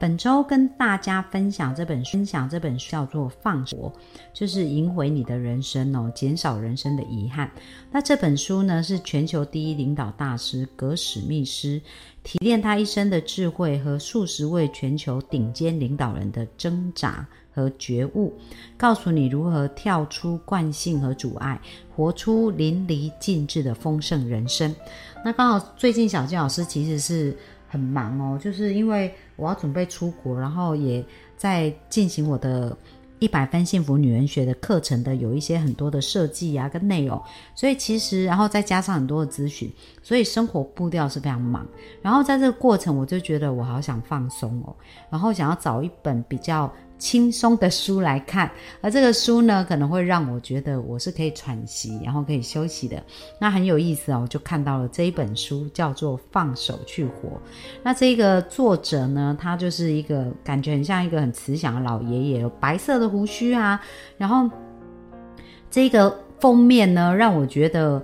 本周跟大家分享这本书分享这本书叫做《放活》，就是赢回你的人生哦，减少人生的遗憾。那这本书呢，是全球第一领导大师格史密斯提炼他一生的智慧和数十位全球顶尖领导人的挣扎和觉悟，告诉你如何跳出惯性和阻碍，活出淋漓尽致的丰盛人生。那刚好最近小金老师其实是。很忙哦，就是因为我要准备出国，然后也在进行我的一百分幸福女人学的课程的有一些很多的设计啊跟内容，所以其实然后再加上很多的咨询，所以生活步调是非常忙。然后在这个过程，我就觉得我好想放松哦，然后想要找一本比较。轻松的书来看，而这个书呢，可能会让我觉得我是可以喘息，然后可以休息的。那很有意思哦，我就看到了这一本书，叫做《放手去活》。那这个作者呢，他就是一个感觉很像一个很慈祥的老爷爷，白色的胡须啊。然后这个封面呢，让我觉得。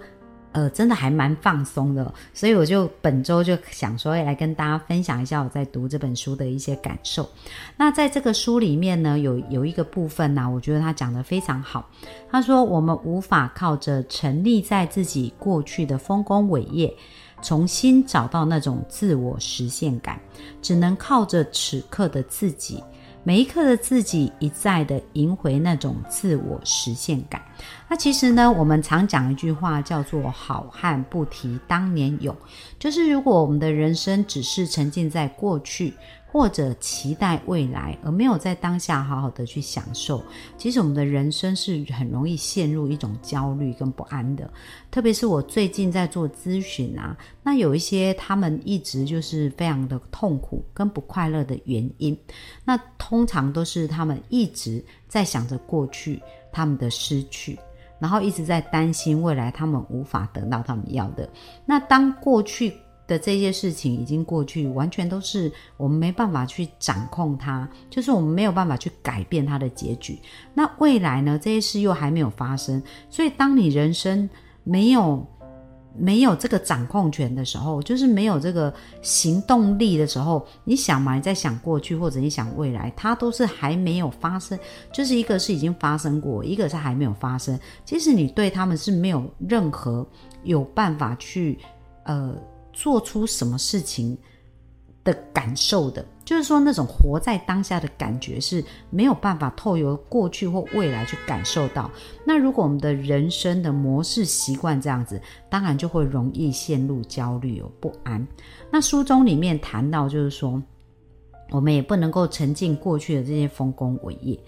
呃，真的还蛮放松的，所以我就本周就想说，来跟大家分享一下我在读这本书的一些感受。那在这个书里面呢，有有一个部分呢，我觉得他讲的非常好。他说，我们无法靠着沉溺在自己过去的丰功伟业，重新找到那种自我实现感，只能靠着此刻的自己。每一刻的自己一再的赢回那种自我实现感。那其实呢，我们常讲一句话叫做“好汉不提当年勇”，就是如果我们的人生只是沉浸在过去。或者期待未来，而没有在当下好好的去享受，其实我们的人生是很容易陷入一种焦虑跟不安的。特别是我最近在做咨询啊，那有一些他们一直就是非常的痛苦跟不快乐的原因，那通常都是他们一直在想着过去他们的失去，然后一直在担心未来他们无法得到他们要的。那当过去。的这些事情已经过去，完全都是我们没办法去掌控它，就是我们没有办法去改变它的结局。那未来呢？这些事又还没有发生，所以当你人生没有没有这个掌控权的时候，就是没有这个行动力的时候，你想嘛？你在想过去或者你想未来，它都是还没有发生，就是一个是已经发生过，一个是还没有发生。其实你对他们是没有任何有办法去呃。做出什么事情的感受的，就是说那种活在当下的感觉是没有办法透由过去或未来去感受到。那如果我们的人生的模式习惯这样子，当然就会容易陷入焦虑哦不安。那书中里面谈到，就是说。我们也不能够沉浸过去的这些丰功伟业，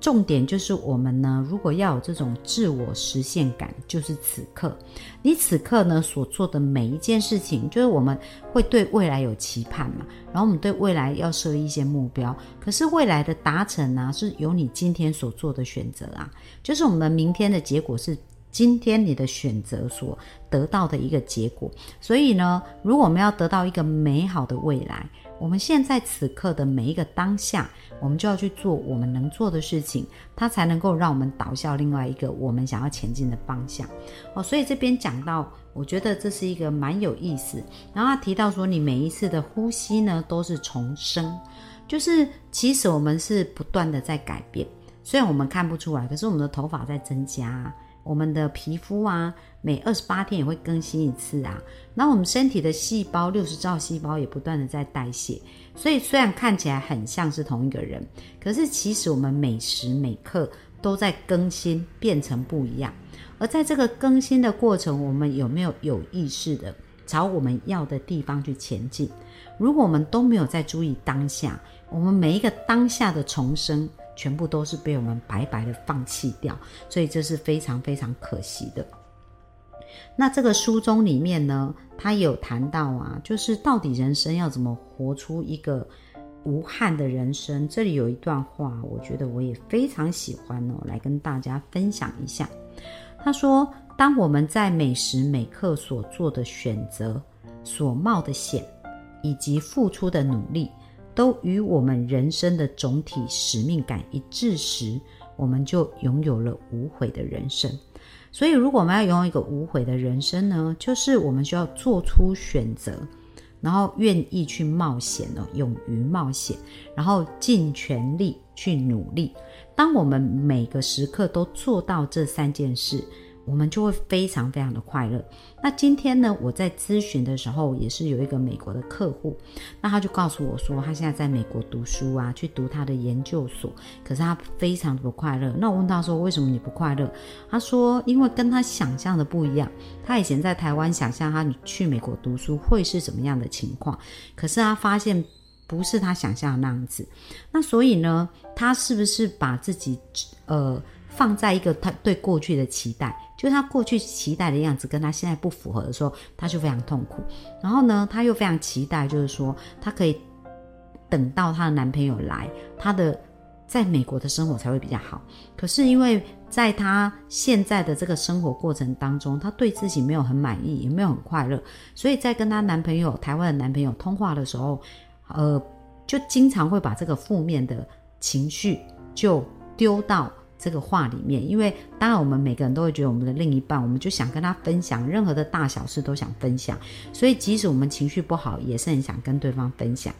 重点就是我们呢，如果要有这种自我实现感，就是此刻，你此刻呢所做的每一件事情，就是我们会对未来有期盼嘛，然后我们对未来要设一些目标，可是未来的达成呢，是由你今天所做的选择啊，就是我们明天的结果是。今天你的选择所得到的一个结果，所以呢，如果我们要得到一个美好的未来，我们现在此刻的每一个当下，我们就要去做我们能做的事情，它才能够让我们导向另外一个我们想要前进的方向。哦，所以这边讲到，我觉得这是一个蛮有意思。然后他提到说，你每一次的呼吸呢，都是重生，就是其实我们是不断的在改变，虽然我们看不出来，可是我们的头发在增加。我们的皮肤啊，每二十八天也会更新一次啊。那我们身体的细胞，六十兆细胞也不断的在代谢。所以虽然看起来很像是同一个人，可是其实我们每时每刻都在更新，变成不一样。而在这个更新的过程，我们有没有有意识的朝我们要的地方去前进？如果我们都没有在注意当下，我们每一个当下的重生。全部都是被我们白白的放弃掉，所以这是非常非常可惜的。那这个书中里面呢，他有谈到啊，就是到底人生要怎么活出一个无憾的人生？这里有一段话，我觉得我也非常喜欢哦，来跟大家分享一下。他说，当我们在每时每刻所做的选择、所冒的险以及付出的努力，都与我们人生的总体使命感一致时，我们就拥有了无悔的人生。所以，如果我们要拥有一个无悔的人生呢，就是我们需要做出选择，然后愿意去冒险哦，勇于冒险，然后尽全力去努力。当我们每个时刻都做到这三件事。我们就会非常非常的快乐。那今天呢，我在咨询的时候，也是有一个美国的客户，那他就告诉我说，他现在在美国读书啊，去读他的研究所，可是他非常的不快乐。那我问他说，为什么你不快乐？他说，因为跟他想象的不一样。他以前在台湾想象他去美国读书会是什么样的情况，可是他发现不是他想象的那样子。那所以呢，他是不是把自己呃放在一个他对过去的期待？就是他过去期待的样子跟他现在不符合的时候，他就非常痛苦。然后呢，他又非常期待，就是说他可以等到她的男朋友来，她的在美国的生活才会比较好。可是因为在她现在的这个生活过程当中，她对自己没有很满意，也没有很快乐，所以在跟她男朋友台湾的男朋友通话的时候，呃，就经常会把这个负面的情绪就丢到。这个话里面，因为当然我们每个人都会觉得我们的另一半，我们就想跟他分享任何的大小事都想分享，所以即使我们情绪不好，也是很想跟对方分享。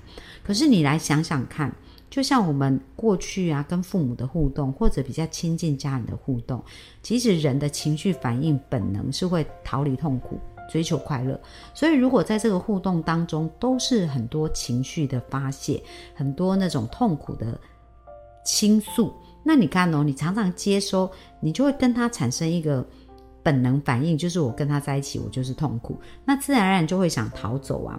可是你来想想看，就像我们过去啊跟父母的互动，或者比较亲近家人的互动，其实人的情绪反应本能是会逃离痛苦，追求快乐。所以如果在这个互动当中都是很多情绪的发泄，很多那种痛苦的倾诉。那你看哦，你常常接收，你就会跟他产生一个本能反应，就是我跟他在一起，我就是痛苦，那自然而然就会想逃走啊。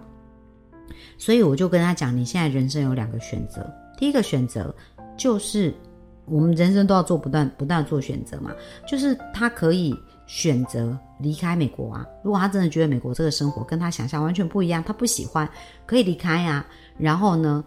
所以我就跟他讲，你现在人生有两个选择，第一个选择就是我们人生都要做不断不断做选择嘛，就是他可以选择离开美国啊。如果他真的觉得美国这个生活跟他想象完全不一样，他不喜欢，可以离开呀。然后呢？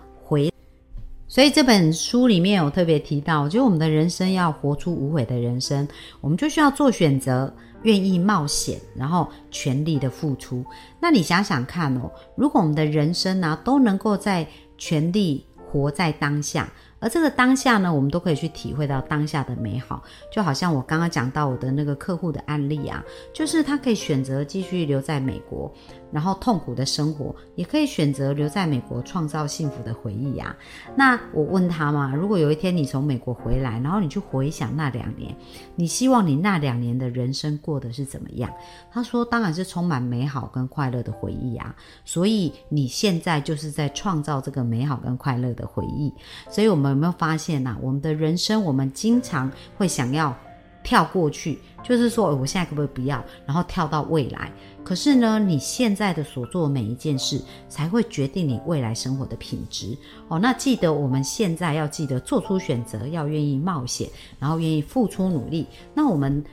所以这本书里面有特别提到，就我们的人生要活出无悔的人生，我们就需要做选择，愿意冒险，然后全力的付出。那你想想看哦，如果我们的人生呢都能够在全力活在当下。而这个当下呢，我们都可以去体会到当下的美好，就好像我刚刚讲到我的那个客户的案例啊，就是他可以选择继续留在美国，然后痛苦的生活，也可以选择留在美国创造幸福的回忆啊。那我问他嘛，如果有一天你从美国回来，然后你去回想那两年，你希望你那两年的人生过得是怎么样？他说，当然是充满美好跟快乐的回忆啊。所以你现在就是在创造这个美好跟快乐的回忆，所以我们。有没有发现呐？我们的人生，我们经常会想要跳过去，就是说，我现在可不可以不要，然后跳到未来？可是呢，你现在的所做每一件事，才会决定你未来生活的品质哦。那记得我们现在要记得做出选择，要愿意冒险，然后愿意付出努力。那我们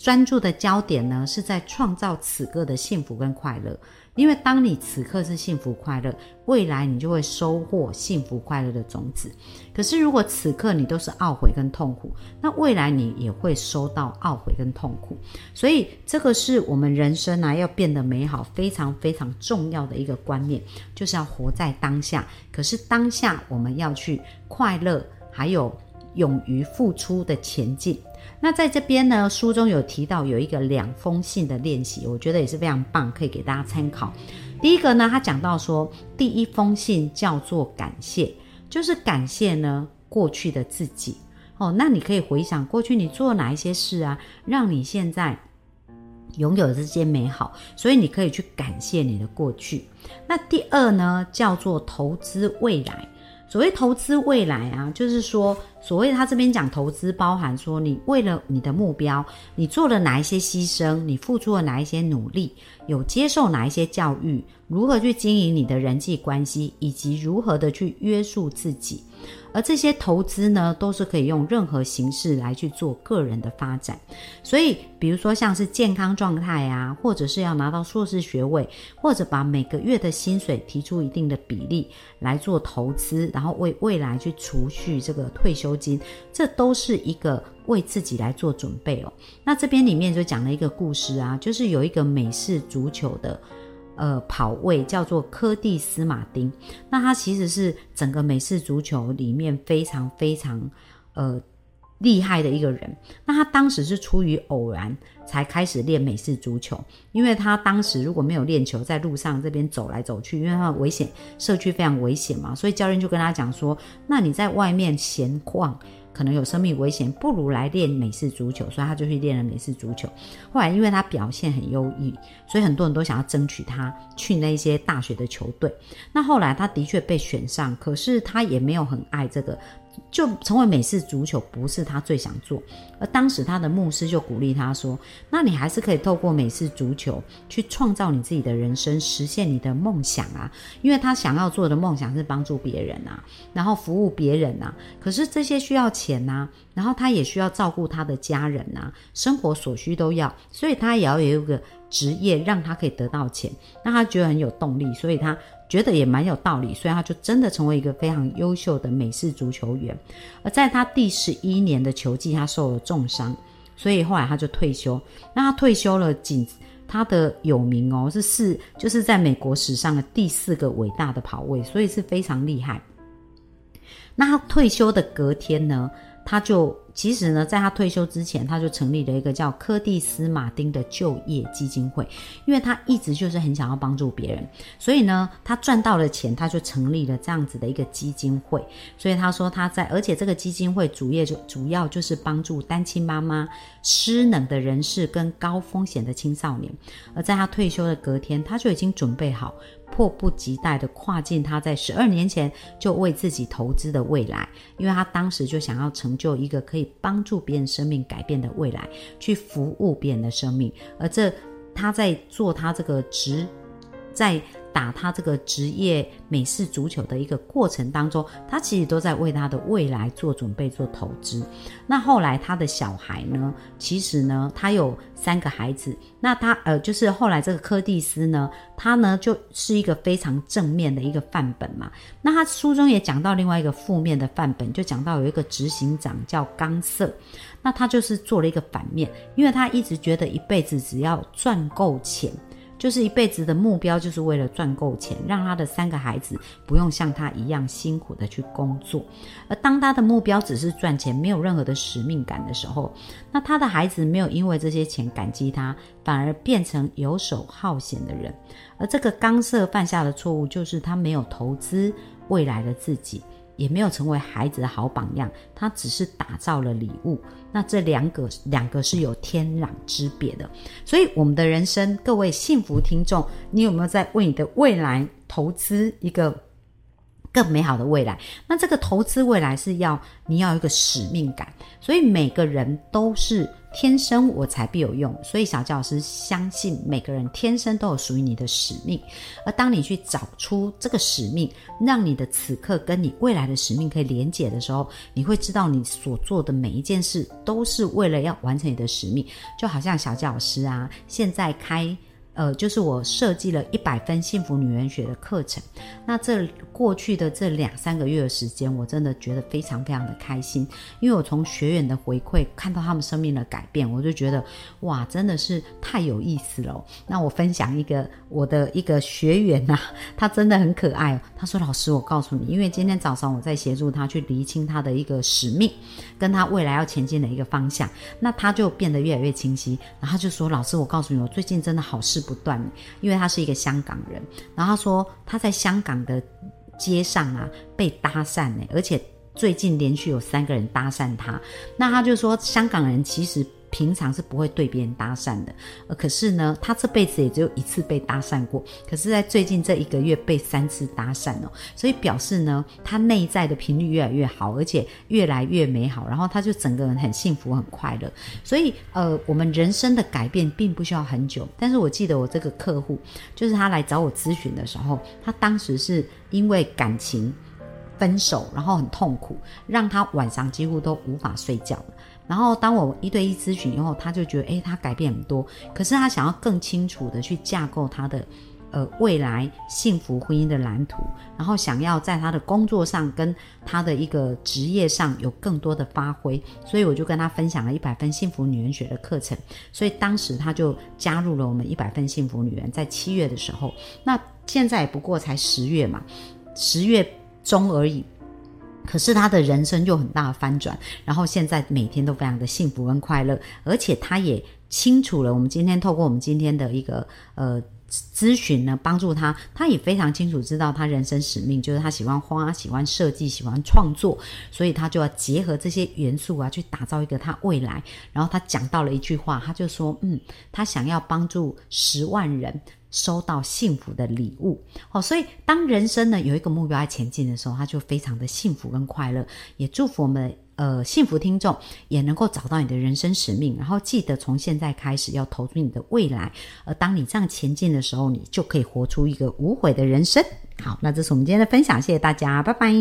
专注的焦点呢，是在创造此刻的幸福跟快乐。因为当你此刻是幸福快乐，未来你就会收获幸福快乐的种子。可是如果此刻你都是懊悔跟痛苦，那未来你也会收到懊悔跟痛苦。所以这个是我们人生啊要变得美好非常非常重要的一个观念，就是要活在当下。可是当下我们要去快乐，还有勇于付出的前进。那在这边呢，书中有提到有一个两封信的练习，我觉得也是非常棒，可以给大家参考。第一个呢，他讲到说，第一封信叫做感谢，就是感谢呢过去的自己哦。那你可以回想过去你做哪一些事啊，让你现在拥有这些美好，所以你可以去感谢你的过去。那第二呢，叫做投资未来。所谓投资未来啊，就是说，所谓他这边讲投资，包含说你为了你的目标，你做了哪一些牺牲，你付出了哪一些努力，有接受哪一些教育，如何去经营你的人际关系，以及如何的去约束自己。而这些投资呢，都是可以用任何形式来去做个人的发展。所以，比如说像是健康状态啊，或者是要拿到硕士学位，或者把每个月的薪水提出一定的比例来做投资，然后为未来去储蓄这个退休金，这都是一个为自己来做准备哦。那这边里面就讲了一个故事啊，就是有一个美式足球的。呃，跑位叫做科蒂斯马丁，那他其实是整个美式足球里面非常非常呃厉害的一个人。那他当时是出于偶然才开始练美式足球，因为他当时如果没有练球，在路上这边走来走去，因为他危险社区非常危险嘛，所以教练就跟他讲说：“那你在外面闲逛。”可能有生命危险，不如来练美式足球，所以他就去练了美式足球。后来因为他表现很优异，所以很多人都想要争取他去那些大学的球队。那后来他的确被选上，可是他也没有很爱这个。就成为美式足球不是他最想做，而当时他的牧师就鼓励他说：“那你还是可以透过美式足球去创造你自己的人生，实现你的梦想啊！因为他想要做的梦想是帮助别人啊，然后服务别人啊。可是这些需要钱呐，然后他也需要照顾他的家人呐，生活所需都要，所以他也要有一个职业让他可以得到钱，让他觉得很有动力，所以他。”觉得也蛮有道理，所以他就真的成为一个非常优秀的美式足球员。而在他第十一年的球季，他受了重伤，所以后来他就退休。那他退休了，仅他的有名哦是四，就是在美国史上的第四个伟大的跑位，所以是非常厉害。那他退休的隔天呢，他就。其实呢，在他退休之前，他就成立了一个叫柯蒂斯马丁的就业基金会，因为他一直就是很想要帮助别人，所以呢，他赚到了钱，他就成立了这样子的一个基金会。所以他说他在，而且这个基金会主业就主要就是帮助单亲妈妈、失能的人士跟高风险的青少年。而在他退休的隔天，他就已经准备好。迫不及待地跨进他在十二年前就为自己投资的未来，因为他当时就想要成就一个可以帮助别人生命改变的未来，去服务别人的生命。而这他在做他这个职，在。打他这个职业美式足球的一个过程当中，他其实都在为他的未来做准备、做投资。那后来他的小孩呢？其实呢，他有三个孩子。那他呃，就是后来这个柯蒂斯呢，他呢就是一个非常正面的一个范本嘛。那他书中也讲到另外一个负面的范本，就讲到有一个执行长叫冈瑟，那他就是做了一个反面，因为他一直觉得一辈子只要赚够钱。就是一辈子的目标，就是为了赚够钱，让他的三个孩子不用像他一样辛苦的去工作。而当他的目标只是赚钱，没有任何的使命感的时候，那他的孩子没有因为这些钱感激他，反而变成游手好闲的人。而这个刚瑟犯下的错误，就是他没有投资未来的自己。也没有成为孩子的好榜样，他只是打造了礼物。那这两个两个是有天壤之别的。所以我们的人生，各位幸福听众，你有没有在为你的未来投资一个？更美好的未来，那这个投资未来是要你要一个使命感，所以每个人都是天生我才必有用，所以小教师相信每个人天生都有属于你的使命，而当你去找出这个使命，让你的此刻跟你未来的使命可以连结的时候，你会知道你所做的每一件事都是为了要完成你的使命，就好像小教师啊，现在开。呃，就是我设计了一百分幸福女人学的课程。那这过去的这两三个月的时间，我真的觉得非常非常的开心，因为我从学员的回馈看到他们生命的改变，我就觉得哇，真的是太有意思了。那我分享一个我的一个学员呐，他真的很可爱。他说：“老师，我告诉你，因为今天早上我在协助他去厘清他的一个使命，跟他未来要前进的一个方向，那他就变得越来越清晰。然后就说：老师，我告诉你，我最近真的好事。”不断，因为他是一个香港人，然后他说他在香港的街上啊被搭讪呢，而且最近连续有三个人搭讪他，那他就说香港人其实。平常是不会对别人搭讪的，呃，可是呢，他这辈子也只有一次被搭讪过，可是在最近这一个月被三次搭讪哦，所以表示呢，他内在的频率越来越好，而且越来越美好，然后他就整个人很幸福很快乐。所以，呃，我们人生的改变并不需要很久，但是我记得我这个客户，就是他来找我咨询的时候，他当时是因为感情分手，然后很痛苦，让他晚上几乎都无法睡觉。然后当我一对一咨询以后，他就觉得，哎，他改变很多。可是他想要更清楚的去架构他的呃未来幸福婚姻的蓝图，然后想要在他的工作上跟他的一个职业上有更多的发挥，所以我就跟他分享了一百分幸福女人学的课程，所以当时他就加入了我们一百分幸福女人，在七月的时候，那现在不过才十月嘛，十月中而已。可是他的人生又很大的翻转，然后现在每天都非常的幸福跟快乐，而且他也清楚了。我们今天透过我们今天的一个呃咨询呢，帮助他，他也非常清楚知道他人生使命就是他喜欢花，喜欢设计，喜欢创作，所以他就要结合这些元素啊，去打造一个他未来。然后他讲到了一句话，他就说：“嗯，他想要帮助十万人。”收到幸福的礼物，哦，所以当人生呢有一个目标在前进的时候，他就非常的幸福跟快乐。也祝福我们呃幸福听众也能够找到你的人生使命，然后记得从现在开始要投资你的未来。而当你这样前进的时候，你就可以活出一个无悔的人生。好，那这是我们今天的分享，谢谢大家，拜拜。